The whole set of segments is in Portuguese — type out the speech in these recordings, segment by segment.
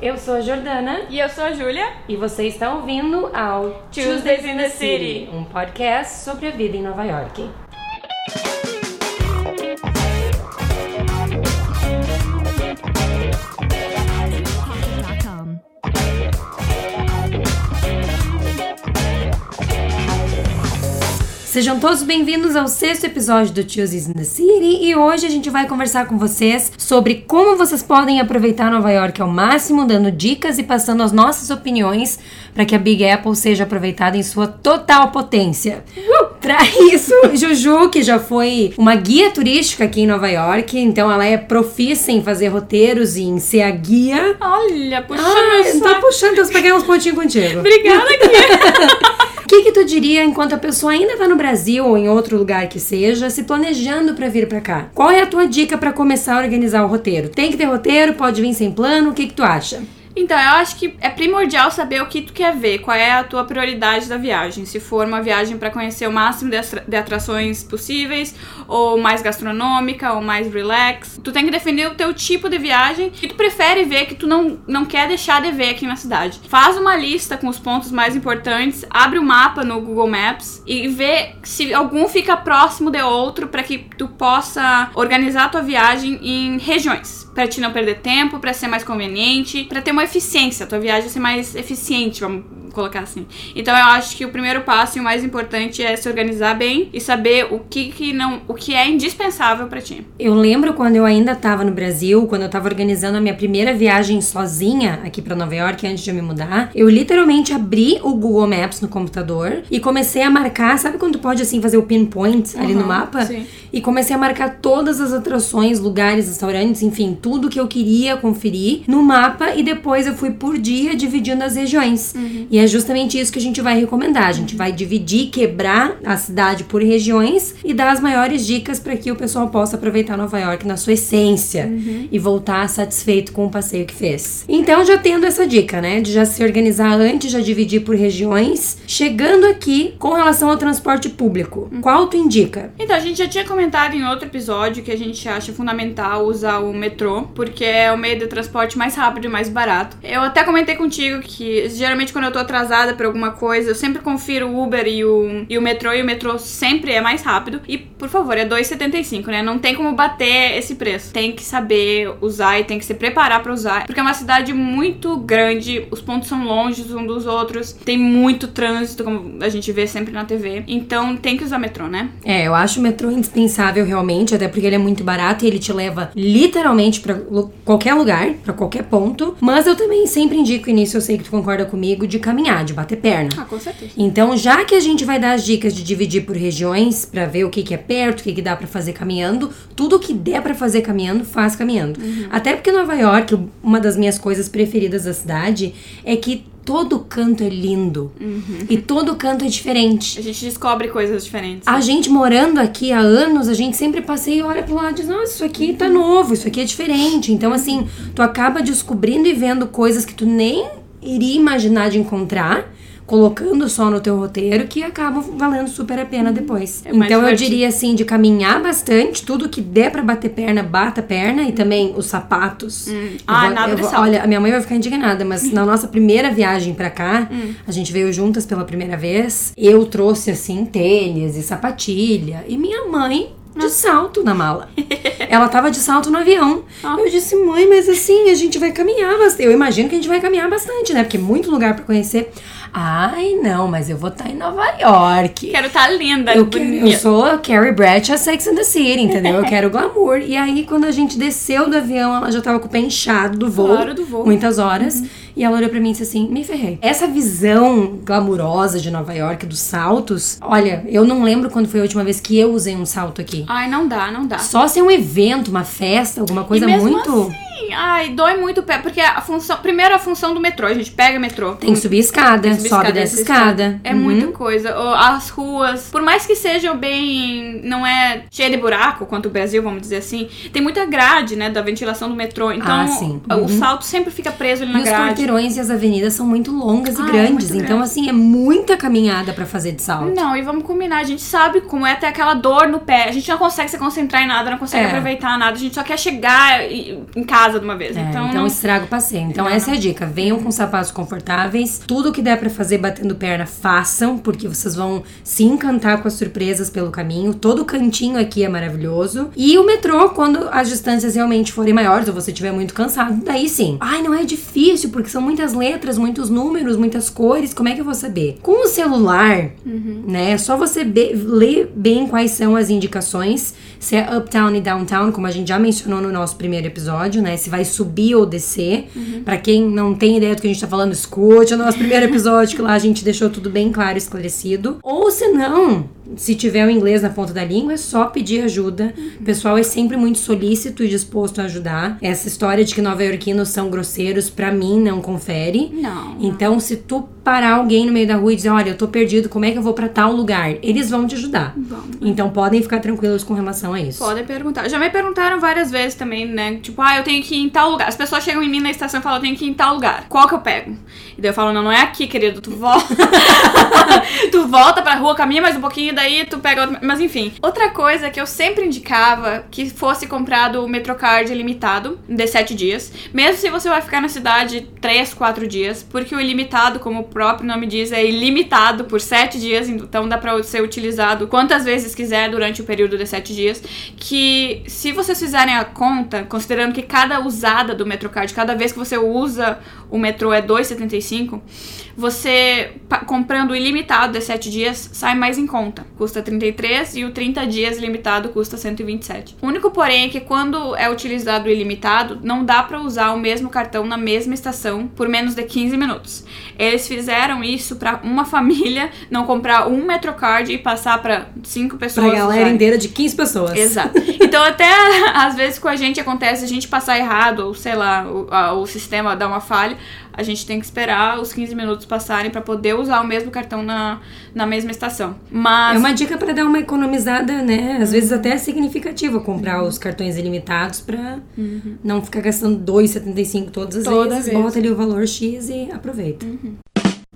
Eu sou a Jordana E eu sou a Júlia. e você está ouvindo ao Tuesdays in the City. um podcast sobre a vida em Nova York. Sejam todos bem-vindos ao sexto episódio do Tuesdays in the City e hoje a gente vai conversar com vocês sobre como vocês podem aproveitar Nova York ao máximo, dando dicas e passando as nossas opiniões para que a Big Apple seja aproveitada em sua total potência. Para isso, Juju, que já foi uma guia turística aqui em Nova York, então ela é profissa em fazer roteiros e em ser a guia. Olha, puxando Ah, saco. puxando, eu peguei uns pontinhos contigo. Obrigada, Kia. Que, que tu diria enquanto a pessoa ainda tá no Brasil ou em outro lugar que seja, se planejando pra vir pra cá? Qual é a tua dica pra começar a organizar o roteiro? Tem que ter roteiro? Pode vir sem plano? O que, que tu acha? Então, eu acho que é primordial saber o que tu quer ver, qual é a tua prioridade da viagem. Se for uma viagem pra conhecer o máximo de atra- de atrações possíveis, ou mais gastronômica, ou mais relax. Tu tem que definir o teu tipo de viagem que tu prefere ver, que tu não, não quer deixar de ver aqui na cidade. Faz uma lista com os pontos mais importantes, abre o mapa no Google Maps e vê se algum fica próximo de outro pra que tu possa organizar a tua viagem em regiões. Pra te não perder tempo, pra ser mais conveniente, pra ter uma eficiência, a tua viagem ser mais eficiente, vamos colocar assim. Então eu acho que o primeiro passo e o mais importante é se organizar bem e saber o que, que não, o que é indispensável pra ti. Eu lembro quando eu ainda tava no Brasil, quando eu tava organizando a minha primeira viagem sozinha aqui pra Nova York antes de eu me mudar, eu literalmente abri o Google Maps no computador e comecei a marcar, sabe quando tu pode assim fazer o pinpoint ali no Uhum, mapa? sim. E comecei a marcar todas as atrações, lugares, restaurantes, enfim, tudo que eu queria conferir no mapa e depois eu fui por dia dividindo as regiões. E é justamente isso que a gente vai recomendar. A gente vai dividir, quebrar a cidade por regiões e dar as maiores dicas para que o pessoal possa aproveitar Nova York na sua essência e voltar satisfeito com o passeio que fez. Então, já tendo essa dica, né, de já se organizar antes, já dividir por regiões, chegando aqui com relação ao transporte público, qual tu indica? Então, a gente já tinha comentado em outro episódio que a gente acha fundamental usar o metrô, porque é o meio de transporte mais rápido e mais barato. Eu até comentei contigo que geralmente quando eu tô atrasada por alguma coisa, eu sempre confiro o Uber e o, e o metrô, e o metrô sempre é mais rápido. E, por favor, é 2,75, né? Não tem como bater esse preço. Tem que saber usar e tem que se preparar pra usar, porque é uma cidade muito grande, os pontos são longe uns dos outros, tem muito trânsito, como a gente vê sempre na TV. Então, tem que usar metrô, né? É, eu acho o metrô indispensável realmente, até porque ele é muito barato e ele te leva literalmente pra lu- qualquer lugar, pra qualquer ponto. Mas eu também sempre indico, e nisso eu sei que tu concorda comigo, de caminhar, de bater perna. Ah, com certeza. Então, já que a gente vai dar as dicas de dividir por regiões pra ver o que, que é perto, o que, que dá pra fazer caminhando, tudo que der pra fazer caminhando, faz caminhando. Até porque Nova York, uma das minhas coisas preferidas da cidade é que todo canto é lindo e todo canto é diferente. A gente descobre coisas diferentes. A gente morando aqui há anos, a gente sempre passeia e olha pro lado e diz, nossa, isso aqui tá novo, isso aqui é diferente. Então, assim, tu acaba descobrindo e vendo coisas que tu nem iria imaginar de encontrar, colocando só no teu roteiro, que acabam valendo super a pena depois. É então, eu diria assim, de caminhar bastante, tudo que der pra bater perna, bata perna, e também os sapatos. Eu Ah, vou- nada vou- salto. Olha, a minha mãe vai ficar indignada, mas na nossa primeira viagem pra cá, a gente veio juntas pela primeira vez. Eu trouxe assim tênis e sapatilha e minha mãe de salto na mala. Ela tava de salto no avião. Eu disse, mãe, mas assim, a gente vai caminhar bastante. Eu imagino que a gente vai caminhar bastante, né? Porque é muito lugar pra conhecer. Ai, não, mas eu vou estar em Nova York. Quero estar linda, Eu, eu sou a Carrie Bradshaw Sex and the City, entendeu? Eu quero glamour. E aí, quando a gente desceu do avião, ela já tava com o pé inchado do voo. Claro, do voo. Muitas horas. E ela olhou pra mim e disse assim, me ferrei. Essa visão glamurosa de Nova York, dos saltos... Olha, eu não lembro quando foi a última vez que eu usei um salto aqui. Ai, não dá, não dá. Só se é um evento, uma festa, alguma coisa muito... assim, ai, dói muito o pé, porque a função, primeiro a função do metrô, a gente pega metrô. Tem que subir escada, Tem que subir sobe escada, dessa desce escada. É Uhum. muita coisa. As ruas, por mais que sejam bem. não é cheia de buraco, quanto o Brasil, vamos dizer assim, tem muita grade, né, da ventilação do metrô. Então, Ah, sim. o Uhum. salto sempre fica preso ali na E os grade. quarteirões e as avenidas são muito longas e Ah, é grandes. muito então, grande. assim, é muita caminhada pra fazer de salto. Não, e vamos combinar, a gente sabe como é ter aquela dor no pé. A gente não consegue se concentrar em nada, não consegue É. aproveitar nada. A gente só quer chegar em casa casa de uma vez. É, então, então não- estraga o passeio. Então Não, essa não. é a dica. Venham com sapatos confortáveis. Tudo que der pra fazer batendo perna, façam, porque vocês vão se encantar com as surpresas pelo caminho. Todo cantinho aqui é maravilhoso. E o metrô, quando as distâncias realmente forem maiores ou você estiver muito cansado, daí sim. Ai, não é difícil, porque são muitas letras, muitos números, muitas cores. Como é que eu vou saber? Com o celular, né? É só você be- ler bem quais são as indicações. Se é uptown e downtown, como a gente já mencionou no nosso primeiro episódio, né? Se vai subir ou descer. Pra quem não tem ideia do que a gente tá falando, escute o nosso primeiro episódio, que lá a gente deixou tudo bem claro e esclarecido. Ou se não, se tiver o inglês na ponta da língua, é só pedir ajuda. O pessoal é sempre muito solícito e disposto a ajudar. Essa história de que nova-iorquinos são grosseiros, pra mim, não confere. Não. Então, se tu parar alguém no meio da rua e dizer, olha, eu tô perdido, como é que eu vou pra tal lugar? Eles vão te ajudar. Então, podem ficar tranquilos com relação a isso. Podem perguntar. Já me perguntaram várias vezes também, né? Tipo, ah, eu tenho que ir em tal lugar. As pessoas chegam em mim na estação e falam, eu tenho que ir em tal lugar. Qual que eu pego? E daí eu falo, não, não é aqui, querido. Tu volta. tu volta pra rua, caminha mais um pouquinho, daí tu pega. Mas enfim. Outra coisa que eu sempre indicava que fosse comprado o Metrocard ilimitado de 7 dias. Mesmo se você vai ficar na cidade 3, 4 dias. Porque o ilimitado, como o próprio nome diz, é ilimitado por 7 dias. Então dá pra ser utilizado quantas vezes quiser durante o período de 7 dias. Que se vocês fizerem a conta, considerando que cada usada do Metrocard, cada vez que você usa o metrô é 2,75, você comprando o ilimitado de 7 dias sai mais em conta. Custa 33 e o 30 dias limitado custa 127. O único porém é que quando é utilizado o ilimitado, não dá pra usar o mesmo cartão na mesma estação por menos de 15 minutos. Eles fizeram isso pra uma família não comprar um Metrocard e passar pra cinco pessoas. Pra galera usarem. inteira de 15 pessoas. Exato. Então, até às vezes com a gente acontece a gente passar errado, ou sei lá, o, a- o sistema dá uma falha, a gente tem que esperar os 15 minutos passarem pra poder usar o mesmo cartão na, na mesma estação. Mas. É uma dica pra dar uma economizada, né? Às vezes até é significativa comprar os cartões ilimitados pra não ficar gastando 2,75 todas as Toda vezes. vez. Bota ali o valor X e aproveita.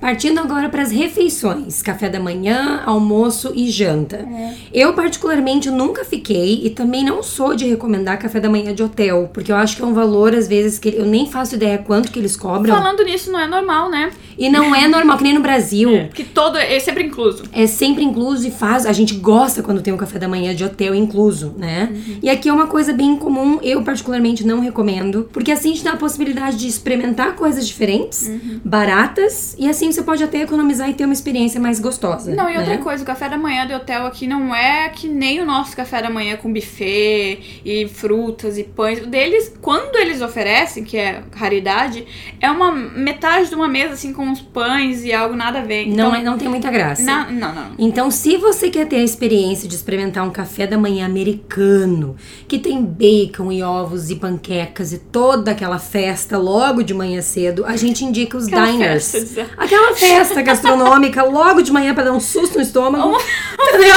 Partindo agora para as refeições: café da manhã, almoço e janta. Eu, particularmente, nunca fiquei e também não sou de recomendar café da manhã de hotel, porque eu acho que é um valor, às vezes, que eu nem faço ideia quanto que eles cobram. Falando nisso, não é normal, né? E não é normal, que nem no Brasil. Porque todo. É sempre incluso. É sempre incluso e faz. A gente gosta quando tem um café da manhã de hotel incluso, né? E aqui é uma coisa bem comum, eu particularmente não recomendo, porque assim te dá a possibilidade de experimentar coisas diferentes, baratas, e assim você pode até economizar e ter uma experiência mais gostosa. Não, e outra né? coisa, o café da manhã de hotel aqui não é que nem o nosso café da manhã com buffet e frutas e pães. O deles, quando eles oferecem, que é raridade, é uma metade de uma mesa assim com uns pães e algo nada a ver. Então, Não, é- não tem muita graça. na- não, não. Então, se você quer ter a experiência de experimentar um café da manhã americano, que tem bacon e ovos e panquecas e toda aquela festa logo de manhã cedo, a gente indica os Aquela diners. festa, dizer. Aquela festa gastronômica logo de manhã pra dar um susto no estômago. Entendeu?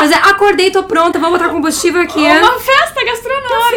Mas é, acordei, tô pronta, vamos botar combustível aqui. Uma festa gastronômica.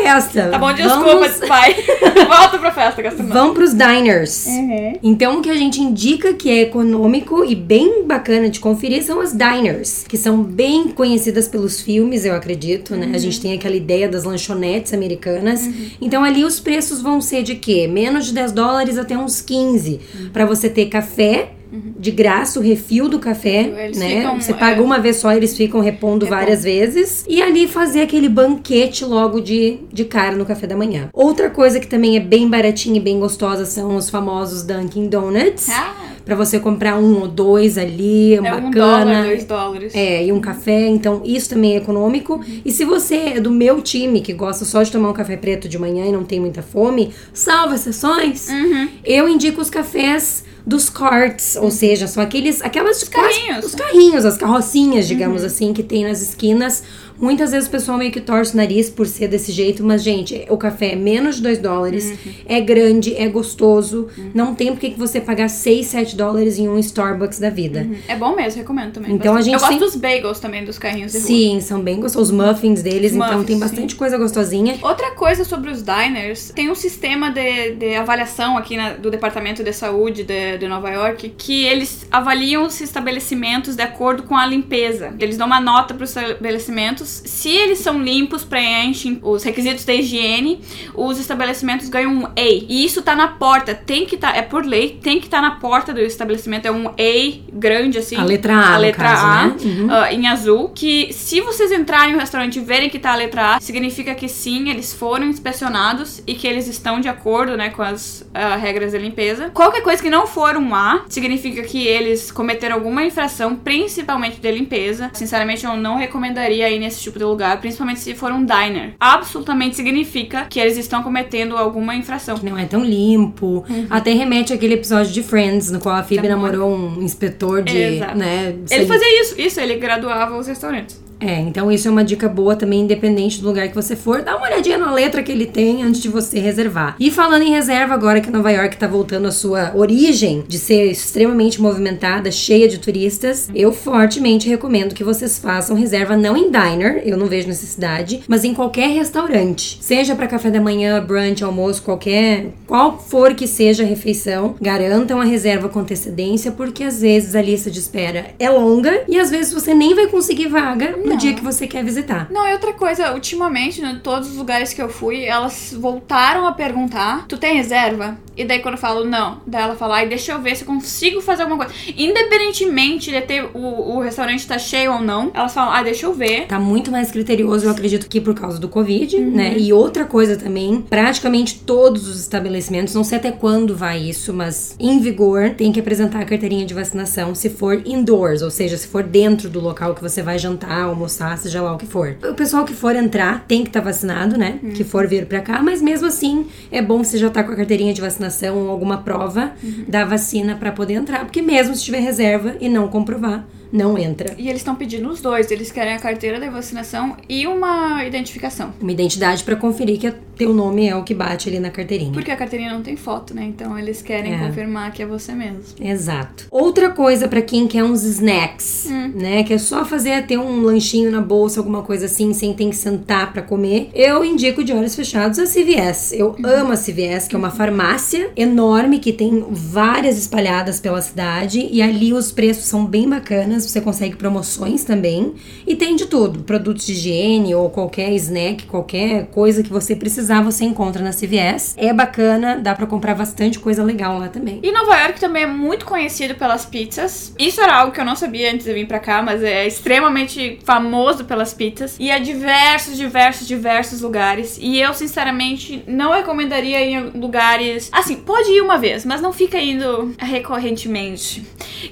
Festa. Tá bom, desculpa, Vamos, vai. Volta pra festa gastronômica. vamos pros diners. Uhum. Então, o que a gente indica que é econômico e bem bacana de conferir são as diners, que são bem conhecidas pelos filmes, eu acredito, né? A gente tem aquela ideia das lanchonetes americanas. Então, ali os preços vão ser de quê? Menos de 10 dólares até uns 15, Pra você ter café. De graça, o refil do café, Eles né? ficam, Você é, paga uma vez só, eles ficam repondo várias vezes. E ali fazer aquele banquete logo de, de cara no café da manhã. Outra coisa que também é bem baratinha e bem gostosa são os famosos Dunkin' Donuts. Ah, Pra você comprar um ou dois ali, é bacana. um dólar, dois dólares. É, e um café, então isso também é econômico. E se você é do meu time, que gosta só de tomar um café preto de manhã e não tem muita fome, salva exceções, Uhum. eu indico os cafés dos carts, ou seja, são aqueles, aquelas os carrinhos. os carrinhos, as carrocinhas, digamos assim, que tem nas esquinas. Muitas vezes o pessoal meio que torce o nariz por ser desse jeito, mas, gente, o café é menos de 2 dólares, é grande, é gostoso. Não tem por que você pagar 6, 7 dólares em um Starbucks da vida. É bom mesmo, recomendo também. Então, a gente Eu gosto sempre- dos bagels também, dos carrinhos de rua. Sim, são bem gostosos. Os muffins deles, então muffins, tem bastante coisa gostosinha. Outra coisa sobre os diners, tem um sistema de, de avaliação aqui na- do Departamento de Saúde de, de Nova York que eles avaliam os estabelecimentos de acordo com a limpeza. Eles dão uma nota para os estabelecimentos se eles são limpos, preenchem os requisitos da higiene, os estabelecimentos ganham um A. E isso tá na porta, tem que tá, é por lei, tem que estar tá na porta do estabelecimento, é um A grande assim. A letra A, a letra caso, A, né? uhum. uh, em azul, que se vocês entrarem no restaurante e verem que tá a letra A, significa que sim, eles foram inspecionados e que eles estão de acordo, né, com as uh, regras de limpeza. Qualquer coisa que não for um A, significa que eles cometeram alguma infração, principalmente de limpeza. Sinceramente, eu não recomendaria ir nesse tipo de lugar, principalmente se for um diner. Absolutamente significa que eles estão cometendo alguma infração. Que não é tão limpo. Uhum. Até remete àquele episódio de Friends, no qual a Phoebe namorou um inspetor de, Exato. né? Ele fazia isso, isso, ele graduava os restaurantes. É, então isso é uma dica boa também, independente do lugar que você for. Dá uma olhadinha na letra que ele tem antes de você reservar. E falando em reserva, agora que Nova York tá voltando à sua origem de ser extremamente movimentada, cheia de turistas, eu fortemente recomendo que vocês façam reserva não em diner, eu não vejo necessidade, mas em qualquer restaurante. Seja para café da manhã, brunch, almoço, qualquer, qual for que seja a refeição, garantam a reserva com antecedência, porque às vezes a lista de espera é longa e às vezes você nem vai conseguir vaga no dia que você quer visitar. Não, e outra coisa, ultimamente, em todos os lugares que eu fui, elas voltaram a perguntar: Tu tem reserva? E daí quando eu falo não, daí ela fala, ai, deixa eu ver se eu consigo fazer alguma coisa. Independentemente de ter o, o restaurante tá cheio ou não, elas falam, ah, deixa eu ver. Tá muito mais criterioso, eu acredito que por causa do Covid, uhum. né? E outra coisa também, praticamente todos os estabelecimentos, não sei até quando vai isso, mas em vigor, tem que apresentar a carteirinha de vacinação se for indoors, ou seja, se for dentro do local que você vai jantar, almoçar, seja lá o que for. O pessoal que for entrar tem que estar tá vacinado, né? Uhum. Que for vir pra cá, mas mesmo assim, é bom você já estar tá com a carteirinha de vacinação vacinação ou alguma prova uhum. da vacina para poder entrar, porque mesmo se tiver reserva e não comprovar, não entra. E eles estão pedindo os dois, eles querem a carteira de vacinação e uma identificação. Uma identidade para conferir que teu nome é o que bate ali na carteirinha. Porque a carteirinha não tem foto, né? Então eles querem é. confirmar que é você mesmo. Exato. Outra coisa para quem quer uns snacks, hum. né, que é só fazer ter um lanchinho na bolsa, alguma coisa assim, sem ter que sentar para comer, eu indico de olhos fechados a CVS. Eu uhum. amo a CVS, que é uma farmácia enorme que tem várias espalhadas pela cidade e ali os preços são bem bacanas você consegue promoções também. E tem de tudo: produtos de higiene ou qualquer snack, qualquer coisa que você precisar, você encontra na CVS. É bacana, dá para comprar bastante coisa legal lá também. E Nova York também é muito conhecido pelas pizzas. Isso era algo que eu não sabia antes de vir para cá, mas é extremamente famoso pelas pizzas. E é diversos, diversos, diversos lugares. E eu, sinceramente, não recomendaria ir em lugares. Assim, pode ir uma vez, mas não fica indo recorrentemente.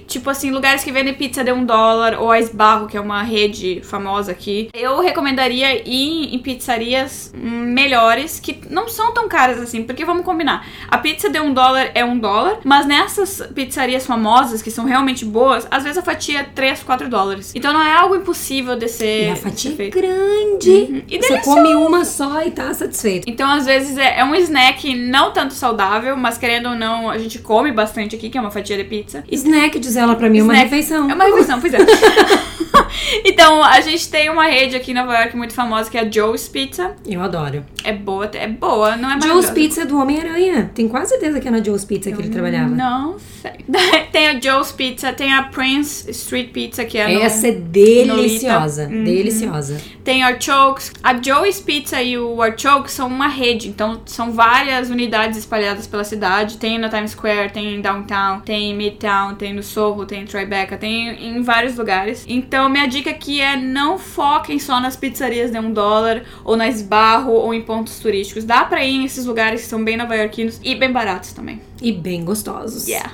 Tipo assim, lugares que vendem pizza de dólar, ou a Esbarro, que é uma rede famosa aqui. Eu recomendaria ir em pizzarias melhores, que não são tão caras assim, porque vamos combinar. A pizza de um dólar é um dólar, mas nessas pizzarias famosas, que são realmente boas, às vezes a fatia é 3, 4 dólares. Então não é algo impossível de ser. E a fatia é grande. Uhum. E Você come uma só e tá satisfeito. Então, às vezes, é, é um snack não tanto saudável, mas querendo ou não, a gente come bastante aqui, que é uma fatia de pizza. Snack, diz ela pra mim, é uma refeição. É uma refeição pois é. Então, a gente tem uma rede aqui em Nova York muito famosa que é a Joe's Pizza. Eu adoro. É boa, é boa, não é Joe's Pizza é do Homem-Aranha. Tenho quase certeza que é na Joe's Pizza que ele trabalhava. Não sei. tem a Joe's Pizza, tem a Prince Street Pizza, que é Essa no, é deliciosa, uhum. deliciosa. Tem Archokes. A Joe's Pizza e o Archokes são uma rede, então são várias unidades espalhadas pela cidade. Tem na Times Square, tem em Downtown, tem em Midtown, tem no Soho, tem em Tribeca, tem em vários lugares. Então, minha dica aqui é não foquem só nas pizzarias de um dólar, ou na esbarro, ou em pontos turísticos. Dá pra ir nesses lugares que são bem nova-iorquinos e bem baratos também. E bem gostosos. Yeah.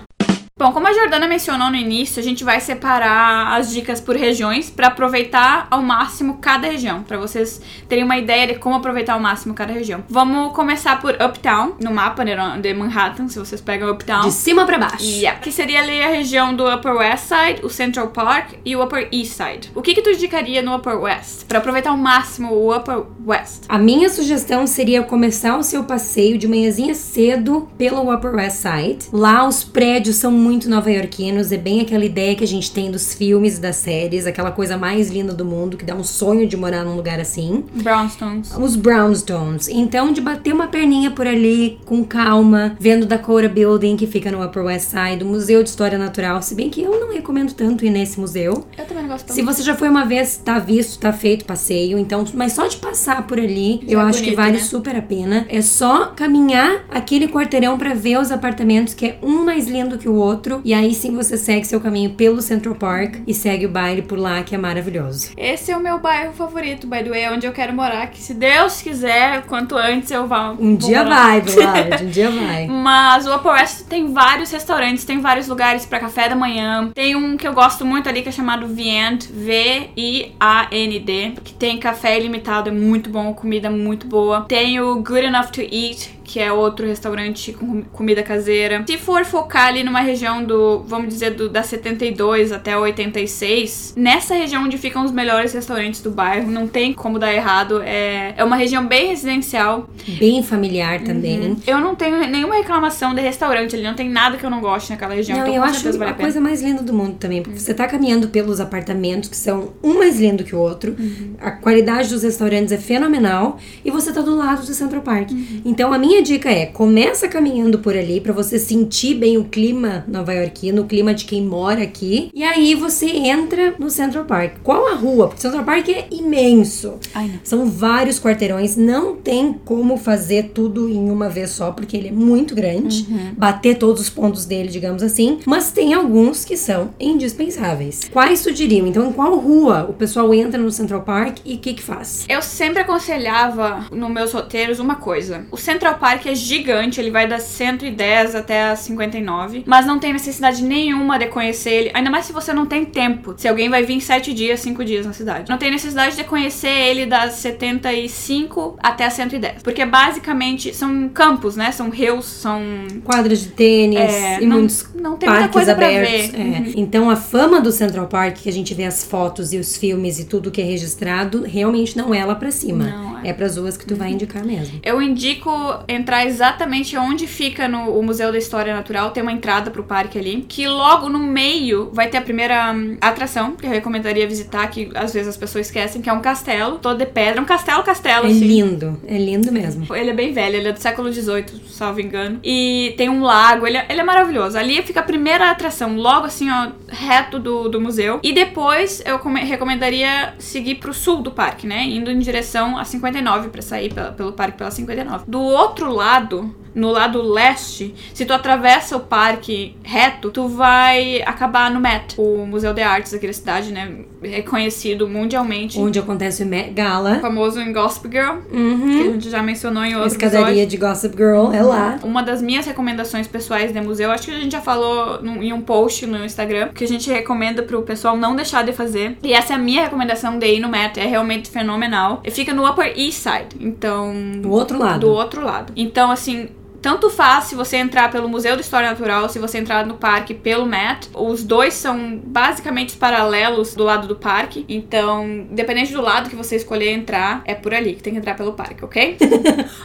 Bom, como a Jordana mencionou no início, a gente vai separar as dicas por regiões para aproveitar ao máximo cada região, para vocês terem uma ideia de como aproveitar ao máximo cada região. Vamos começar por Uptown, no mapa né, de Manhattan, se vocês pegam Uptown. De cima para baixo. Yeah, que seria ali a região do Upper West Side, o Central Park e o Upper East Side. O que que tu indicaria no Upper West para aproveitar ao máximo o Upper West? A minha sugestão seria começar o seu passeio de manhãzinha cedo pelo Upper West Side. Lá os prédios são muito nova-iorquinos, é bem aquela ideia que a gente tem dos filmes, das séries, aquela coisa mais linda do mundo, que dá um sonho de morar num lugar assim. Brownstones. Os Brownstones. Então, de bater uma perninha por ali, com calma, vendo da Cora Building, que fica no Upper West Side, o Museu de História Natural, se bem que eu não recomendo tanto ir nesse museu. Eu também não gosto Se você já foi uma vez, tá visto, tá feito passeio, então, mas só de passar por ali, eu é acho que bonito, vale né? super a pena. É só caminhar aquele quarteirão pra ver os apartamentos, que é um mais lindo que o outro, e aí sim você segue seu caminho pelo Central Park e segue o baile por lá, que é maravilhoso. Esse é o meu bairro favorito, by the way, é onde eu quero morar. Que se Deus quiser, quanto antes eu vá. Um vou dia morar. vai, Vlad, um dia vai. Mas o Upper West tem vários restaurantes, tem vários lugares pra café da manhã. Tem um que eu gosto muito ali que é chamado Viand, V-I-A-N-D, que tem café ilimitado, é muito bom, comida muito boa. Tem o Good Enough to Eat, que é outro restaurante com comida caseira. Se for focar ali numa região do, vamos dizer, do, da 72 até 86, nessa região onde ficam os melhores restaurantes do bairro, não tem como dar errado. É, é uma região bem residencial. Bem familiar também. Eu não tenho nenhuma reclamação de restaurante ali, não tem nada que eu não goste naquela região. Não, então, eu acho vale a a coisa mais linda do mundo também, porque você tá caminhando pelos apartamentos que são um mais lindo que o outro, a qualidade dos restaurantes é fenomenal e você tá do lado do Central Park. Então a minha dica é, começa caminhando por ali pra você sentir bem o clima nova-iorquino, o clima de quem mora aqui, e aí você entra no Central Park. Qual a rua? Porque o Central Park é imenso. Ai, não. São vários quarteirões, não tem como fazer tudo em uma vez só, porque ele é muito grande, bater todos os pontos dele, digamos assim, mas tem alguns que são indispensáveis. Quais tu diriam? Então, em qual rua o pessoal entra no Central Park e o que que faz? Eu sempre aconselhava nos meus roteiros uma coisa. O Central Park é gigante, ele vai das 110 até as 59, mas não tem necessidade nenhuma de conhecer ele, ainda mais se você não tem tempo. Se alguém vai vir 7 dias, 5 dias na cidade. Não tem necessidade de conhecer ele das 75 até as 110, porque basicamente são campos, né? São rios, são Quadras de tênis É, e não- muitos não tem muita parques coisa pra abertos. ver. É. Uhum. Então, a fama do Central Park, que a gente vê as fotos e os filmes e tudo que é registrado, realmente não é lá pra cima. Não, é. é pras ruas que tu vai indicar mesmo. Eu indico entrar exatamente onde fica no o Museu da História Natural. Tem uma entrada pro parque ali. Que logo no meio vai ter a primeira hum, atração que eu recomendaria visitar, que às vezes as pessoas esquecem, que é um castelo todo de pedra. Um castelo, castelo, É assim. lindo, é lindo mesmo. Ele é bem velho, ele é do século XVIII, salvo engano. E tem um lago, ele é, ele é maravilhoso. Ali fica a primeira atração, logo assim, ó, reto do, do museu. E depois eu come- recomendaria seguir pro sul do parque, né? Indo em direção a 59, pra sair pela- pelo parque pela 59. Do outro lado, no lado leste, se tu atravessa o parque reto, tu vai acabar no Met, o Museu de Artes aqui da cidade, né? Reconhecido mundialmente. Onde acontece o Met Gala. Famoso em Gossip Girl, que a Uhum. gente já mencionou em outro escadaria episódio. de Gossip Girl é lá. Uma das minhas recomendações pessoais de museu, acho que a gente já falou num- em um post no Instagram, que a gente recomenda pro pessoal não deixar de fazer. E essa é a minha recomendação de ir no Met, é realmente fenomenal. E fica no Upper East Side, então... Do outro lado. Do outro lado. Então, assim... Tanto faz se você entrar pelo Museu de História Natural, se você entrar no parque pelo Met. Os dois são basicamente paralelos do lado do parque. Então, dependente do lado que você escolher entrar, é por ali que tem que entrar pelo parque, ok?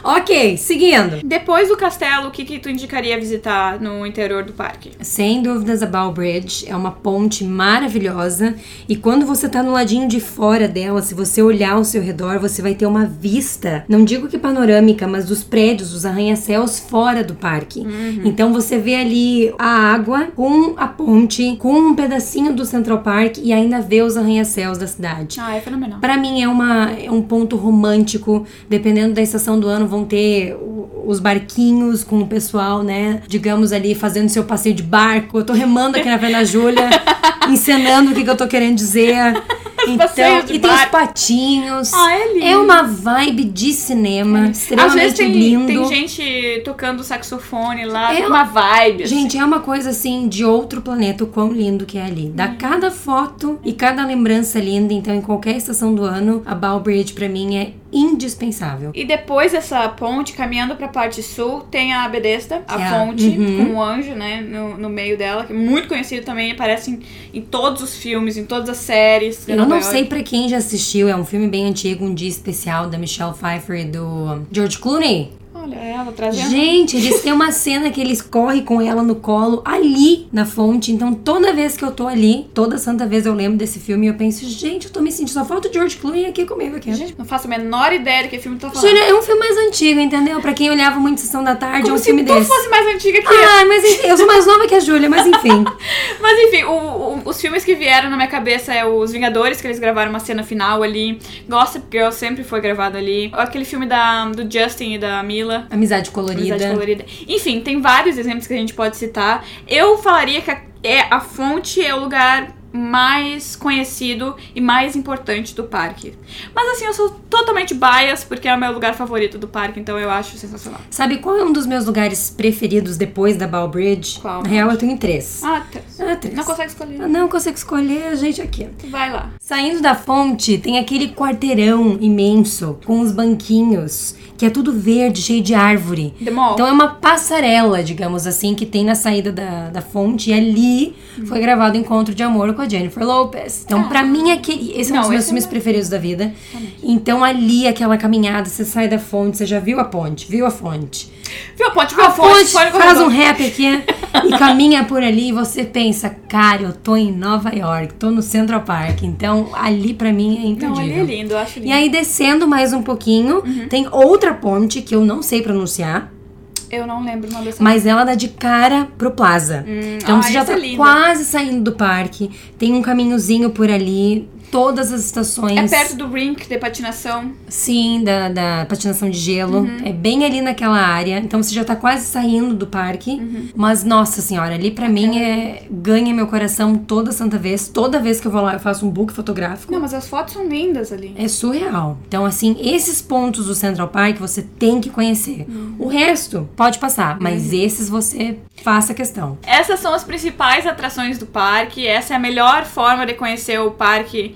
Ok, seguindo. Depois do castelo, o que, que tu indicaria visitar no interior do parque? Sem dúvidas, a Bow Bridge é uma ponte maravilhosa e quando você tá no ladinho de fora dela, se você olhar ao seu redor, você vai ter uma vista, não digo que panorâmica, mas dos prédios, dos arranha-céus fora do parque. Então você vê ali a água com a ponte, com um pedacinho do Central Park e ainda vê os arranha-céus da cidade. Ah, é fenomenal. Pra mim é, uma, é um ponto romântico. Dependendo da estação do ano, vão ter os barquinhos com o pessoal, né? Digamos ali, fazendo seu passeio de barco. Eu tô remando aqui na da Júlia, encenando o que, que eu tô querendo dizer. Então, e tem os patinhos. Ah, é lindo. É uma vibe de cinema, Às extremamente vezes tem, lindo. tem gente tocando saxofone lá, É uma vibe. assim. Gente, é uma coisa assim de outro planeta, o quão lindo que é ali. Dá cada foto e cada lembrança linda. Então, em qualquer estação do ano, a Bow Bridge pra mim é indispensável. E depois dessa ponte, caminhando pra parte sul, tem a Bethesda, a é- ponte uhum. com o anjo, né, no, no meio dela, que é muito conhecido também, aparece em, em todos os filmes, em todas as séries. Eu não York. sei pra quem já assistiu, é um filme bem antigo, um dia especial da Michelle Pfeiffer e do George Clooney. Olha ela trazendo. Gente, eles têm uma cena que eles correm com ela no colo ali na fonte. Então, toda vez que eu tô ali, toda santa vez eu lembro desse filme e eu penso, gente, eu tô me sentindo. Só falta o George Clooney aqui comigo aqui. Gente, não faço a menor ideia do que filme tá falando. Gente, é um filme mais antigo, entendeu? Pra quem olhava muito Sessão da Tarde, Como é um se filme desse. fosse mais antiga que eu. Ah, mas enfim, eu sou mais nova que a Júlia, mas enfim. Mas enfim, o- o- os filmes que vieram na minha cabeça é Os Vingadores, que eles gravaram uma cena final ali. Gossip Girl sempre foi gravado ali. Aquele filme da, do Justin e da Mila. Amizade colorida. Amizade colorida. Enfim, tem vários exemplos que a gente pode citar. Eu falaria que a, é, a fonte é o lugar mais conhecido e mais importante do parque. Mas assim, eu sou totalmente bias porque é o meu lugar favorito do parque, então eu acho sensacional. Sabe qual é um dos meus lugares preferidos depois da Ball Bridge? Qual? Na real, eu tenho três. Ah, tá. Ah, três. Não consegue escolher. Eu não consigo escolher a gente aqui. Vai lá. Saindo da fonte, tem aquele quarteirão imenso com os banquinhos, que é tudo verde, cheio de árvore. Então é uma passarela, digamos assim, que tem na saída da, da fonte. E ali foi gravado o Encontro de Amor com a Jennifer Lopez. Então, pra mim, aquele, esse é um Não, dos meus é filmes preferidos da vida. Então, ali, aquela caminhada, você sai da fonte, você já viu a ponte, viu a fonte. Viu a ponte? Viu A a foi no faz um rap aqui e caminha por ali e você pensa, cara, eu tô em Nova York, tô no Central Park. Então, ali pra mim é Não, imperdível. ali é lindo, eu acho lindo. E aí, descendo mais um pouquinho, tem outra ponte que eu não sei pronunciar, Eu não lembro nome dessa mas ela dá de cara pro Plaza. então ah, você já essa tá é quase saindo do parque, tem um caminhozinho por ali, todas as estações. É perto do rink de patinação. Sim, da, da patinação de gelo. Uhum. É bem ali naquela área. Então você já tá quase saindo do parque. Uhum. Mas, nossa senhora, ali pra mim é. ganha meu coração toda santa vez. Toda vez que eu vou lá, eu faço um book fotográfico. Não, mas as fotos são lindas ali. É surreal. Então, assim, esses pontos do Central Park você tem que conhecer. Uhum. O resto pode passar, mas esses você faça questão. Essas são as principais atrações do parque. Essa é a melhor forma de conhecer o parque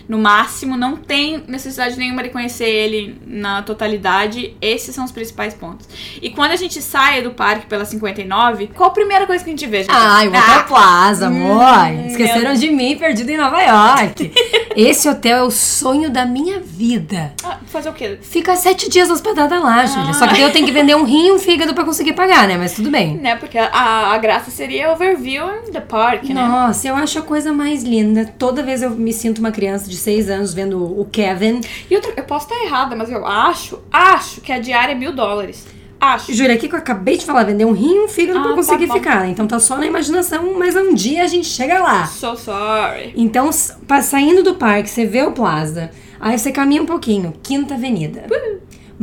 no máximo. Não tem necessidade nenhuma de conhecer ele na totalidade. Esses são os principais pontos. E quando a gente sai do parque pela 59, qual a primeira coisa que a gente vê? gente? Ai, o Hotel Plaza, amor. hum, Esqueceram meu- de mim, perdido em Nova York. Esse hotel é o sonho da minha vida. Ah, fazer o quê? Fica sete dias hospedada lá, Júlia. Só que daí eu tenho que vender um rim e um fígado pra conseguir pagar, né? Mas tudo bem. Né, porque a, a graça seria overview the park, né? Nossa, eu acho a coisa mais linda. Toda vez eu me sinto uma criança de seis anos vendo o Kevin. E outra, eu posso estar errada, mas eu acho, acho que a diária é mil dólares. Acho. Júlia, aqui que eu acabei de falar, vender um rim e um fígado Ah, pra tá conseguir bom. ficar. Então tá só na imaginação, mas um dia a gente chega lá. So sorry. Então, saindo do parque, você vê o Plaza, aí você caminha um pouquinho, Quinta Avenida.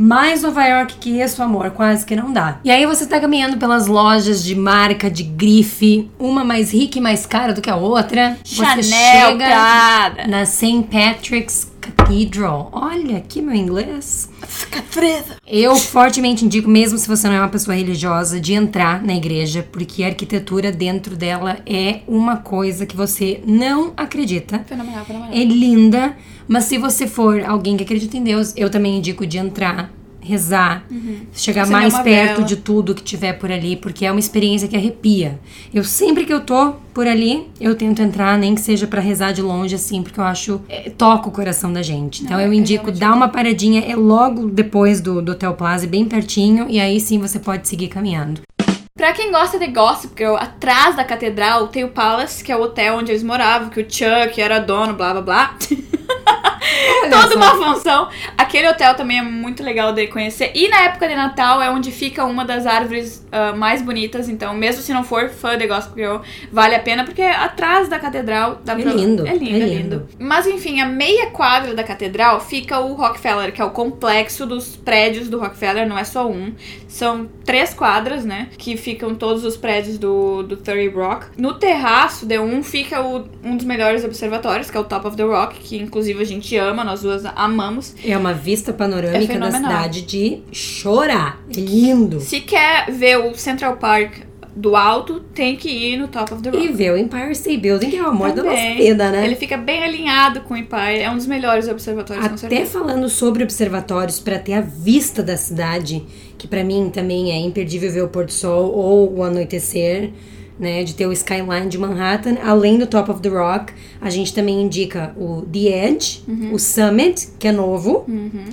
Mais Nova York que isso, amor, quase que não dá. E aí você tá caminhando pelas lojas de marca, de grife, uma mais rica e mais cara do que a outra. Chanel, você chega Prada. na St. Patrick's Cathedral. Olha aqui meu inglês. Fica freda. Eu fortemente indico, mesmo se você não é uma pessoa religiosa, de entrar na igreja, porque a arquitetura dentro dela é uma coisa que você não acredita. Fenomenal, fenomenal. É linda, mas se você for alguém que acredita em Deus, eu também indico de entrar, rezar, chegar Acender mais perto vela. de tudo que tiver por ali, porque é uma experiência que arrepia. Eu sempre que eu tô por ali, eu tento entrar, nem que seja pra rezar de longe assim, porque eu acho é, toca o coração da gente. Então Não, eu é indico realmente dar uma paradinha é logo depois do, do Hotel Plaza, bem pertinho, e aí sim você pode seguir caminhando. Pra quem gosta de Gossip Girl, atrás da catedral tem o Palace, que é o hotel onde eles moravam, que o Chuck era dono, blá blá blá. Toda uma função. Aquele hotel também é muito legal de conhecer. E na época de Natal é onde fica uma das árvores ah, mais bonitas. Então, mesmo se não for fã de Gossip Girl, vale a pena, porque atrás da catedral dá É pra... lindo, É lindo, é é lindo. lindo. Mas enfim, a meia quadra da catedral fica o Rockefeller, que é o complexo dos prédios do Rockefeller, não é só um. São três quadras, né? Que ficam todos os prédios do, do 30 Rock. No terraço de um fica o- um dos melhores observatórios, que é o Top of the Rock, que inclusive a gente ama, nós duas amamos. É uma vista panorâmica É da cidade de chorar. É lindo. Se quer ver o Central Park do alto, tem que ir no Top of the Rock. E ver o Empire State Building, que é o amor da nossa Também. vida, né? Ele fica bem alinhado com o Empire, é um dos melhores observatórios, Até falando sobre observatórios para ter a vista da cidade, que pra mim também é imperdível ver o pôr do sol ou o anoitecer, né, de ter o skyline de Manhattan, além do Top of the Rock, a gente também indica o The Edge, Uhum. o Summit, que é novo,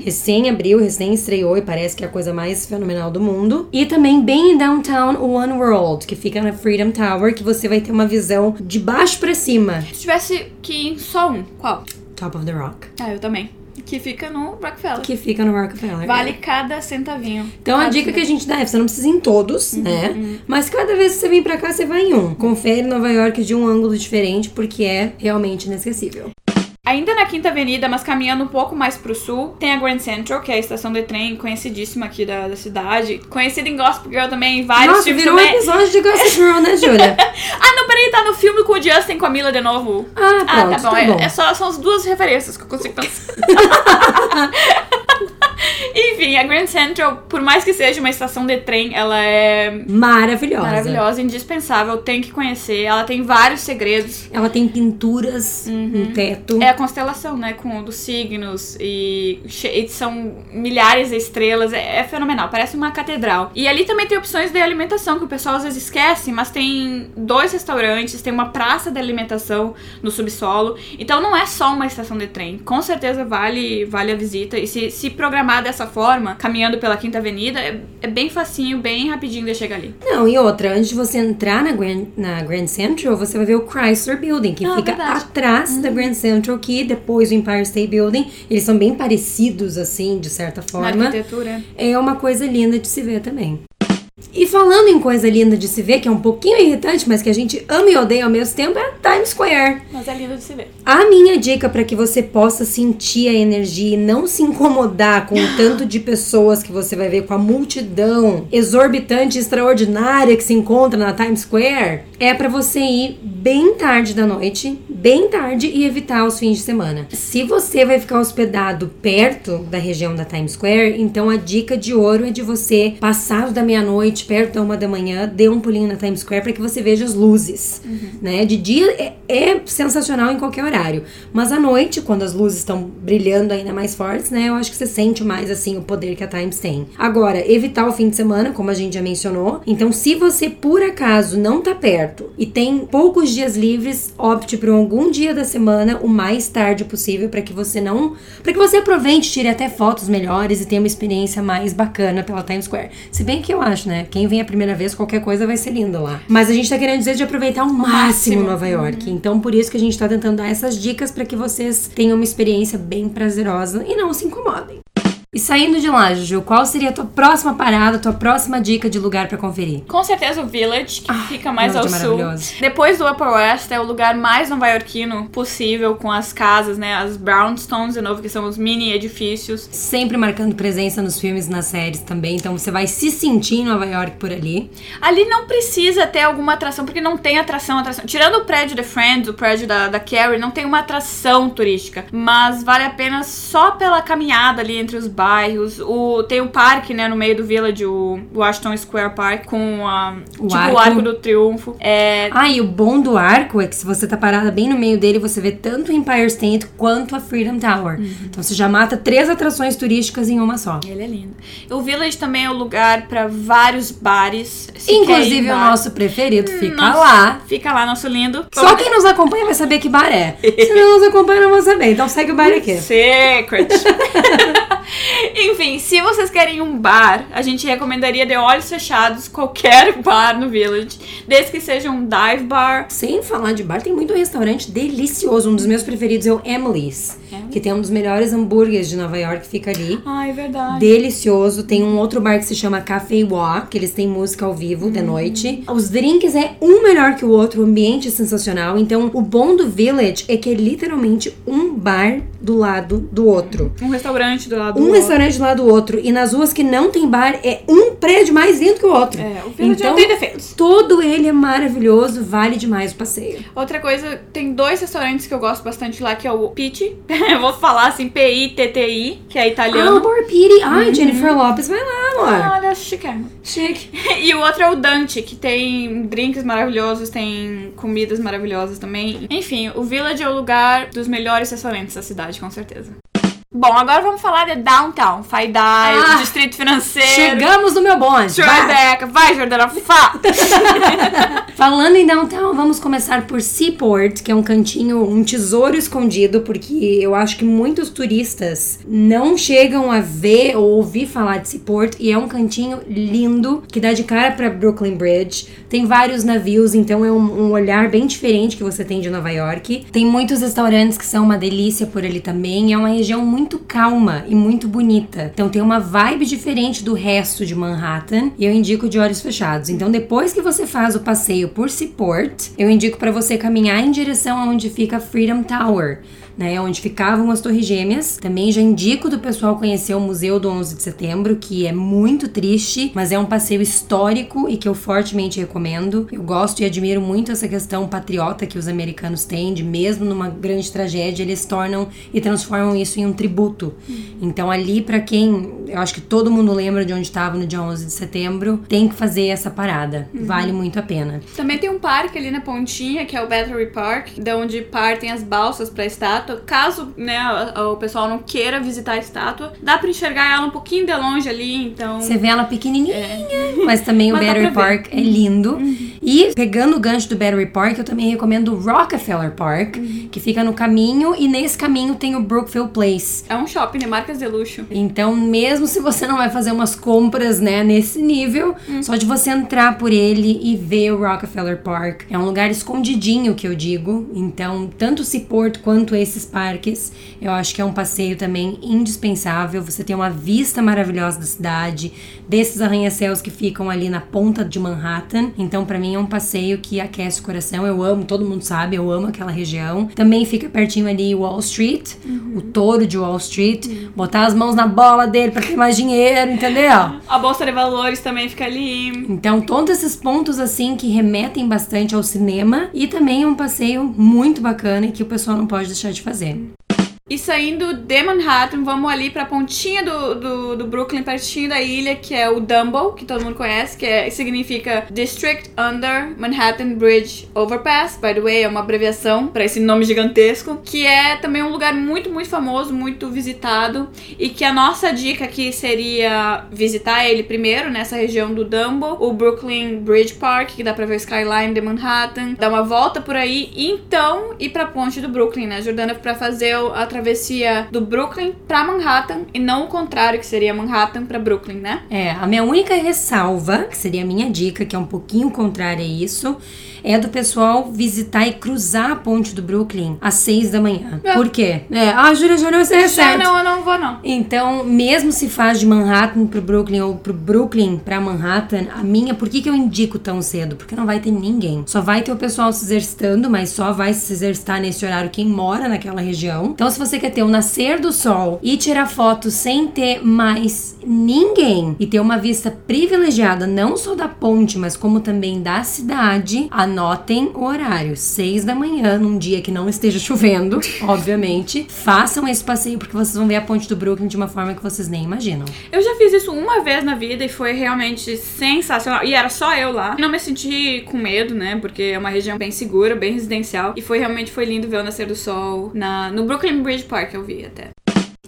recém abriu, recém estreou e parece que é a coisa mais fenomenal do mundo, e também bem em downtown o One World, que fica na Freedom Tower, que você vai ter uma visão de baixo pra cima, Se tivesse que ir em só um, qual? Top of the Rock. Ah, eu também. Que fica no Rockefeller. que fica no Rockefeller. Vale cada centavinho. Então a Cada dica que a centavinho. gente dá é, você não precisa ir em todos, Uhum, né? Mas cada vez que você vem pra cá, você vai em um. Confere Nova York de um ângulo diferente, porque é realmente inesquecível. Ainda na Quinta Avenida, mas caminhando um pouco mais pro sul, tem a Grand Central, que é a estação de trem conhecidíssima aqui da, da cidade. Conhecida em Gossip Girl também, em vários Nossa, filmes virou um episódio de Gossip Girl, né, Júlia? Ah, não, peraí, tá no filme com o Justin com a Mila de novo. Ah, Ah, pronto, tá bom. tá é, bom. é só, são as duas referências que eu consigo pensar. Enfim, a Grand Central, por mais que seja uma estação de trem, ela é Maravilhosa. maravilhosa, indispensável, tem que conhecer. Ela tem vários segredos. Ela tem pinturas no teto. É a constelação, né? Com dos signos e, e são milhares de estrelas. É, é fenomenal, parece uma catedral. E ali também tem opções de alimentação que o pessoal às vezes esquece, mas tem dois restaurantes, tem uma praça de alimentação no subsolo. Então não é só uma estação de trem. Com certeza vale, vale a visita. E se, se programar dessa forma, caminhando pela Quinta Avenida, é, é bem facinho, bem rapidinho de chegar ali. Não, e outra, antes de você entrar na Grand, na Grand Central, você vai ver o Chrysler Building, que Ah, fica verdade. Uhum. atrás da Grand Central, que depois o Empire State Building. Eles são bem parecidos, assim, de certa Na forma. arquitetura. É uma coisa linda de se ver também. E falando em coisa linda de se ver, que é um pouquinho irritante, mas que a gente ama e odeia ao mesmo tempo, é a Times Square. Mas é lindo de se ver. A minha dica para que você possa sentir a energia e não se incomodar com o tanto de pessoas que você vai ver, com a multidão exorbitante, extraordinária que se encontra na Times Square, é para você ir bem tarde da noite, bem tarde e evitar os fins de semana. Se você vai ficar hospedado perto da região da Times Square, então a dica de ouro é de você passado da meia-noite, perto da uma da manhã, dê um pulinho na Times Square para que você veja as luzes, né? De dia é, é sensacional em qualquer horário, mas à noite, quando as luzes estão brilhando ainda mais fortes, né? Eu acho que você sente mais assim o poder que a Times tem. Agora, evitar o fim de semana, como a gente já mencionou. Então, se você por acaso não tá perto e tem poucos dias livres, opte por algum dia da semana o mais tarde possível para que você não, para que você aproveite, tire até fotos melhores e tenha uma experiência mais bacana pela Times Square. Se bem que eu acho, né? Quem vem a primeira vez, qualquer coisa vai ser lindo lá. Mas a gente tá querendo dizer de aproveitar ao máximo máximo. Nova York. Então, por isso que a gente tá tentando dar essas dicas para que vocês tenham uma experiência bem prazerosa e não se incomodem. E saindo de lá, Juju, qual seria a tua próxima parada, tua próxima dica de lugar para conferir? Com certeza o Village, que fica mais ao é sul. Depois do Upper West, é o lugar mais nova-iorquino possível, com as casas, né? As brownstones, de novo, que são os mini edifícios. Sempre marcando presença nos filmes e nas séries também. Então você vai se sentir em Nova York por ali. Ali não precisa ter alguma atração, porque não tem atração, atração. Tirando o prédio de Friends, o prédio da, da Carrie, não tem uma atração turística. Mas vale a pena só pela caminhada ali entre os bairros. O, tem o parque, né, no meio do Village, o Washington Square Park, com a, O tipo, arco. o Arco do Triunfo. É, Ah, e o bom do arco é que se você tá parada bem no meio dele, você vê tanto o Empire State quanto a Freedom Tower. Uhum. Então você já mata três atrações turísticas em uma só. Ele é lindo. O Village também é o lugar pra vários bares. Inclusive o nosso preferido fica Nossa, lá. Fica lá, nosso lindo. Só quem nos acompanha vai saber que bar é. Se não nos acompanha, não vão saber. Então segue o bar aqui. Secret. Enfim, se vocês querem um bar, a gente recomendaria de olhos fechados qualquer bar no Village, desde que seja um dive bar. Sem falar de bar, tem muito restaurante delicioso. Um dos meus preferidos é o Emily's, Emily's? que tem um dos melhores hambúrgueres de Nova York, fica ali. Ai, verdade. Delicioso. Tem um outro bar que se chama Café Walk, que eles têm música ao vivo de noite. Os drinks é um melhor que o outro, o ambiente é sensacional. Então, o bom do Village é que é literalmente um bar do lado do outro. Um restaurante do lado do Um outro. restaurante do lado do outro. E nas ruas que não tem bar, é um prédio mais lindo que o outro. É, o Village então, não tem defeitos. todo ele é maravilhoso, vale demais o passeio. Outra coisa, tem dois restaurantes que eu gosto bastante lá, que é o Pitti. eu vou falar assim, P-I-T-T-I, que é Ah, o italiano. Piri. Ai, Jennifer Lopes, vai lá, amor. Olha, chiquérrimo. Chique. E o outro é o Dante, que tem drinks maravilhosos, tem comidas maravilhosas também. Enfim, o Village é o lugar dos melhores restaurantes da cidade, com certeza. Bom, agora vamos falar de Downtown, Faidai, Ah, Distrito Financeiro. Chegamos no meu bonde. Vai. Tribeca, vai, Jordana, fá! Falando em downtown, vamos começar por Seaport, que é um cantinho, um tesouro escondido, porque eu acho que muitos turistas não chegam a ver ou ouvir falar de Seaport e é um cantinho lindo que dá de cara para Brooklyn Bridge. Tem vários navios, então é um, um, olhar bem diferente que você tem de Nova York. Tem muitos restaurantes que são uma delícia por ali também. É uma região muito calma e muito bonita. Então tem uma vibe diferente do resto de Manhattan e eu indico de olhos fechados. Então depois que você faz o passeio por Seaport, eu indico para você caminhar em direção aonde fica Freedom Tower né, onde ficavam as Torres Gêmeas. Também já indico do pessoal conhecer o Museu do 11 de Setembro, que é muito triste, mas é um passeio histórico e que eu fortemente recomendo. Eu gosto e admiro muito essa questão patriota que os americanos têm, de mesmo numa grande tragédia, eles tornam e transformam isso em um tributo. Então ali para quem, eu acho que todo mundo lembra de onde estava no dia 11 de setembro, tem que fazer essa parada. Uhum. Vale muito a pena. Também tem um parque ali na pontinha, que é o Battery Park, da onde partem as balsas para estátua estátua. Caso né, o pessoal não queira visitar a estátua, dá pra enxergar ela um pouquinho de longe ali, então. Você vê ela pequenininha, é. mas também mas o Battery Park é lindo. Uhum. E pegando o gancho do Battery Park, eu também recomendo o Rockefeller Park, uhum. que fica no caminho, e nesse caminho tem o Brookfield Place. É um shopping de marcas de luxo. Então, mesmo se você não vai fazer umas compras, né, nesse nível, uhum. só de você entrar por ele e ver o Rockefeller Park. É um lugar escondidinho, que eu digo. Então, tanto o Seaport quanto esse esses parques. Eu acho que é um passeio também indispensável. Você tem uma vista maravilhosa da cidade, desses arranha-céus que ficam ali na ponta de Manhattan. Então, para mim, é um passeio que aquece o coração. Eu amo, todo mundo sabe, eu amo aquela região. Também fica pertinho ali Wall Street, uhum. o touro de Wall Street. Uhum. Botar as mãos na bola dele para ter mais dinheiro, entendeu? A bolsa de valores também fica ali. Então, todos esses pontos assim que remetem bastante ao cinema e também é um passeio muito bacana e que o pessoal não pode deixar de fazer. E saindo de Manhattan, vamos ali pra pontinha do, do, do, Brooklyn, pertinho da ilha, que é o Dumbo, que todo mundo conhece, que é, significa District Under Manhattan Bridge Overpass. By the way, é uma abreviação para esse nome gigantesco. Que é também um lugar muito, muito famoso, muito visitado. E que a nossa dica aqui seria visitar ele primeiro, nessa região do Dumbo. O Brooklyn Bridge Park, que dá pra ver o skyline de Manhattan. Dar uma volta por aí. E então ir pra ponte do Brooklyn, né, Jordana, pra fazer a travessia do Brooklyn para Manhattan e não o contrário, que seria Manhattan para Brooklyn, né? É, a minha única ressalva, que seria a minha dica, que é um pouquinho contrária a isso, é do pessoal visitar e cruzar a ponte do Brooklyn às seis da manhã. É. Por quê? É, ah, Júlia, Júlia, você é certo. Não, eu não vou não. Então, mesmo se faz de Manhattan pro Brooklyn ou pro Brooklyn pra Manhattan, a minha, por que que eu indico tão cedo? Porque não vai ter ninguém. Só vai ter o pessoal se exercitando, mas só vai se exercitar nesse horário quem mora naquela região. Então, se você quer ter o nascer do sol e tirar foto sem ter mais ninguém e ter uma vista privilegiada não só da ponte, mas como também da cidade, anotem o horário, 6 da manhã, num dia que não esteja chovendo, obviamente. Façam esse passeio porque vocês vão ver a ponte do Brooklyn de uma forma que vocês nem imaginam. Eu já fiz isso uma vez na vida e foi realmente sensacional. E era só eu lá. Não me senti com medo, né? Porque é uma região bem segura, bem residencial. E foi realmente foi lindo ver o nascer do sol na, no Brooklyn Bridge Park, eu vi até.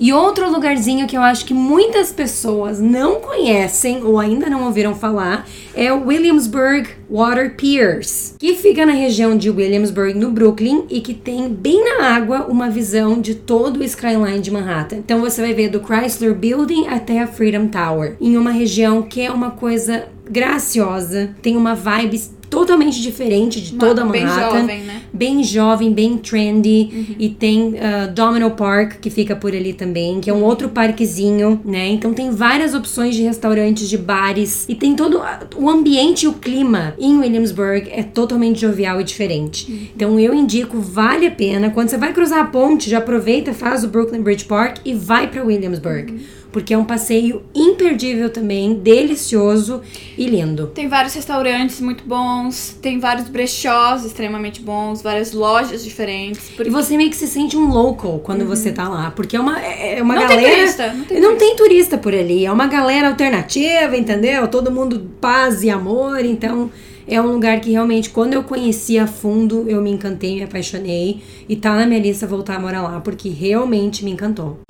E outro lugarzinho que eu acho que muitas pessoas não conhecem ou ainda não ouviram falar é o Williamsburg Water Piers, que fica na região de Williamsburg, no Brooklyn, e que tem bem na água uma visão de todo o skyline de Manhattan. Então você vai ver do Chrysler Building até a Freedom Tower, em uma região que é uma coisa graciosa, tem uma vibe totalmente diferente de toda Manhattan. Bem jovem, né? Bem jovem, bem trendy. Uhum. E tem uh, Domino Park, que fica por ali também, que é um outro parquezinho, né? Então tem várias opções de restaurantes, de bares. E tem todo o ambiente e o clima em Williamsburg é totalmente jovial e diferente. Uhum. Então eu indico, vale a pena. Quando você vai cruzar a ponte, já aproveita, faz o Brooklyn Bridge Park e vai para Williamsburg. Uhum porque é um passeio imperdível também, delicioso e lindo. Tem vários restaurantes muito bons, tem vários brechós extremamente bons, várias lojas diferentes. Porque... E você meio que se sente um local quando uhum. você tá lá, porque é uma, é, é uma não galera. Tem turista, não tem não turista. tem turista por ali, é uma galera alternativa, entendeu? Todo mundo paz e amor, então é um lugar que realmente, quando eu conheci a fundo, eu me encantei, me apaixonei. E tá na minha lista voltar a morar lá, porque realmente me encantou.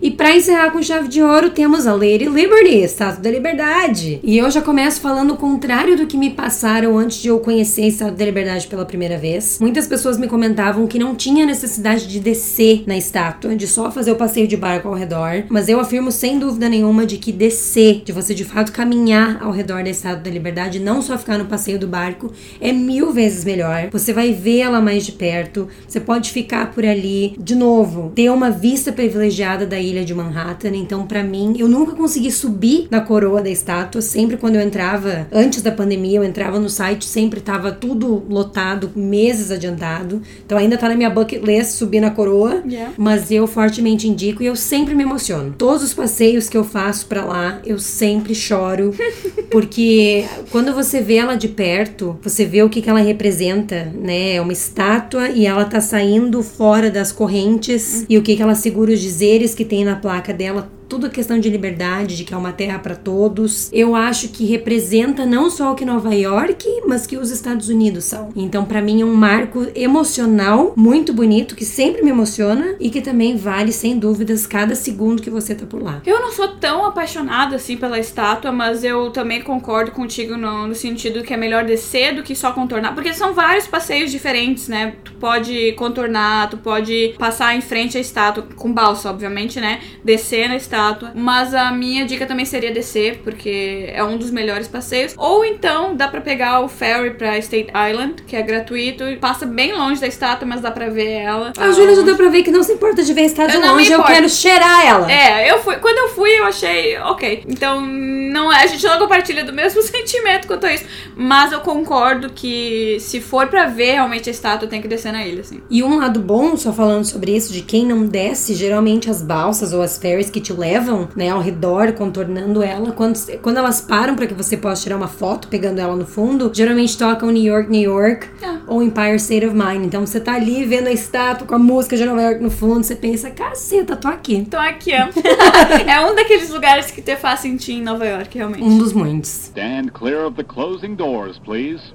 E para encerrar com chave de ouro, temos a Lady Liberty, Estátua da Liberdade. E eu já começo falando o contrário do que me passaram antes de eu conhecer a Estátua da Liberdade pela primeira vez. Muitas pessoas me comentavam que não tinha necessidade de descer na estátua, de só fazer o passeio de barco ao redor. Mas eu afirmo sem dúvida nenhuma de que descer, de você de fato caminhar ao redor da Estátua da Liberdade, não só ficar no passeio do barco, é mil vezes melhor. Você vai ver ela mais de perto, você pode ficar por ali. De novo, ter uma vista privilegiada da ilha ilha de Manhattan. Então, para mim, eu nunca consegui subir na coroa da estátua. Sempre quando eu entrava, antes da pandemia, eu entrava no site, sempre tava tudo lotado, meses adiantado. Então, ainda tá na minha bucket list subir na coroa. Yeah. Mas eu fortemente indico e eu sempre me emociono. Todos os passeios que eu faço para lá, eu sempre choro. porque quando você vê ela de perto, você vê o que, que ela representa, né? É uma estátua e ela tá saindo fora das correntes uhum. e o que, que ela segura os dizeres que tem na placa dela tudo questão de liberdade, de que é uma terra para todos. Eu acho que representa não só o que Nova York, mas que os Estados Unidos são. Então, para mim é um marco emocional muito bonito que sempre me emociona e que também vale sem dúvidas cada segundo que você tá por lá. Eu não sou tão apaixonada assim pela estátua, mas eu também concordo contigo no, no sentido que é melhor descer do que só contornar, porque são vários passeios diferentes, né? Tu pode contornar, tu pode passar em frente à estátua com balsa, obviamente, né? Descer na estátua estátua. Mas a minha dica também seria descer, porque é um dos melhores passeios. Ou então dá pra pegar o ferry pra State Island, que é gratuito. Passa bem longe da estátua, mas dá pra ver ela. A Júlia já deu pra ver que não se importa de ver a estátua eu longe, eu quero cheirar ela. É, eu fui. Quando eu fui, eu achei ok. Então, não, é, a gente não compartilha do mesmo sentimento quanto a isso. Mas eu concordo que se for pra ver realmente a estátua, tem que descer na ilha, assim. E um lado bom, só falando sobre isso, de quem não desce, geralmente as balsas ou as ferries que te levam levam, né, ao redor, contornando ela. Quando, quando elas param para que você possa tirar uma foto pegando ela no fundo, geralmente tocam New York, New York ah. ou Empire State of Mind. Então você tá ali vendo a estátua com a música de Nova York no fundo, você pensa, caceta, tô aqui. Tô aqui, ó. é um daqueles lugares que te faz sentir em Nova York, realmente. Um dos muitos. Stand clear of the closing doors, please.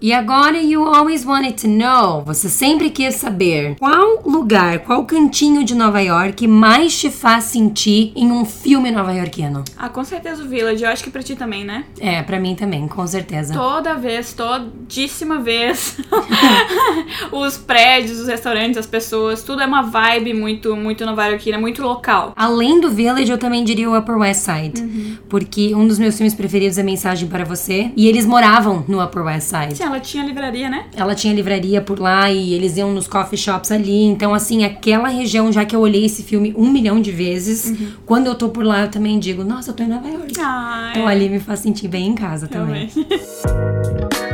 E agora you always wanted to know. Você sempre quis saber qual lugar, qual cantinho de Nova York mais te faz sentir em um filme nova-iorquino? Ah, com certeza o Village. Eu acho que pra ti também, né? É, pra mim também, com certeza. Toda vez, todíssima vez. os prédios, os restaurantes, as pessoas, tudo é uma vibe muito, muito nova-iorquina, muito local. Além do Village, eu também diria o Upper West Side. Uhum. Porque um dos meus filmes preferidos é Mensagem para Você. E eles moravam no Upper West Side. Sim, ela tinha livraria, né? Ela tinha livraria por lá e eles iam nos coffee shops ali. Então, assim, aquela região, já que eu olhei esse filme um milhão de vezes, uhum. quando eu tô por lá, eu também digo, nossa, eu tô em Nova York. Ah, então é. ali me faz sentir bem em casa Realmente. também.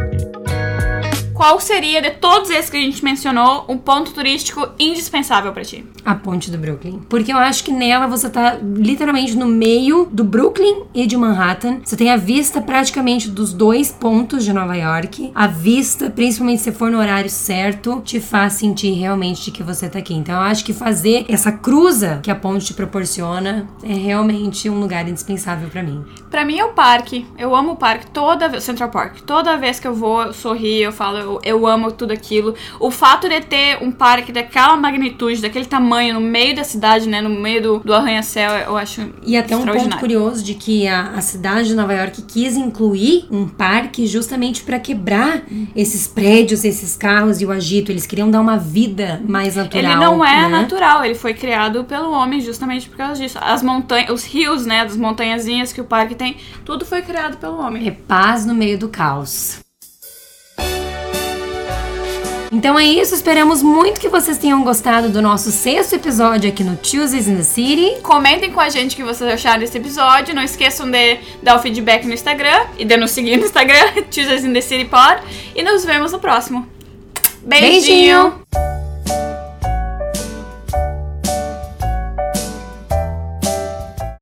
qual seria, de todos esses que a gente mencionou, um ponto turístico indispensável para ti? A ponte do Brooklyn. Porque eu acho que nela você tá literalmente no meio do Brooklyn e de Manhattan. Você tem a vista praticamente dos dois pontos de Nova York. A vista, principalmente se for no horário certo, te faz sentir realmente de que você tá aqui. Então eu acho que fazer essa cruza que a ponte te proporciona é realmente um lugar indispensável para mim. Para mim é o parque. Eu amo o parque toda vez, Central Park. Toda vez que eu vou, eu sorrio, eu falo, eu eu, amo tudo aquilo. O fato de ter um parque daquela magnitude, daquele tamanho, no meio da cidade, né? No meio do, do arranha-céu, eu acho E até um ponto curioso de que a, a cidade de Nova York quis incluir um parque justamente para quebrar esses prédios, esses carros e o agito. Eles queriam dar uma vida mais natural. Ele não é né? natural, ele foi criado pelo homem justamente por causa disso. As montanhas, os rios, né? Das montanhazinhas que o parque tem, tudo foi criado pelo homem. É paz no meio do caos. Então é isso, esperamos muito que vocês tenham gostado do nosso sexto episódio aqui no Tuesdays in the City. Comentem com a gente o que vocês acharam desse episódio. Não esqueçam de dar o feedback no Instagram e de nos seguir no Instagram, Tuesdays in the City Pod. E nos vemos no próximo. Beijinho. Beijinho.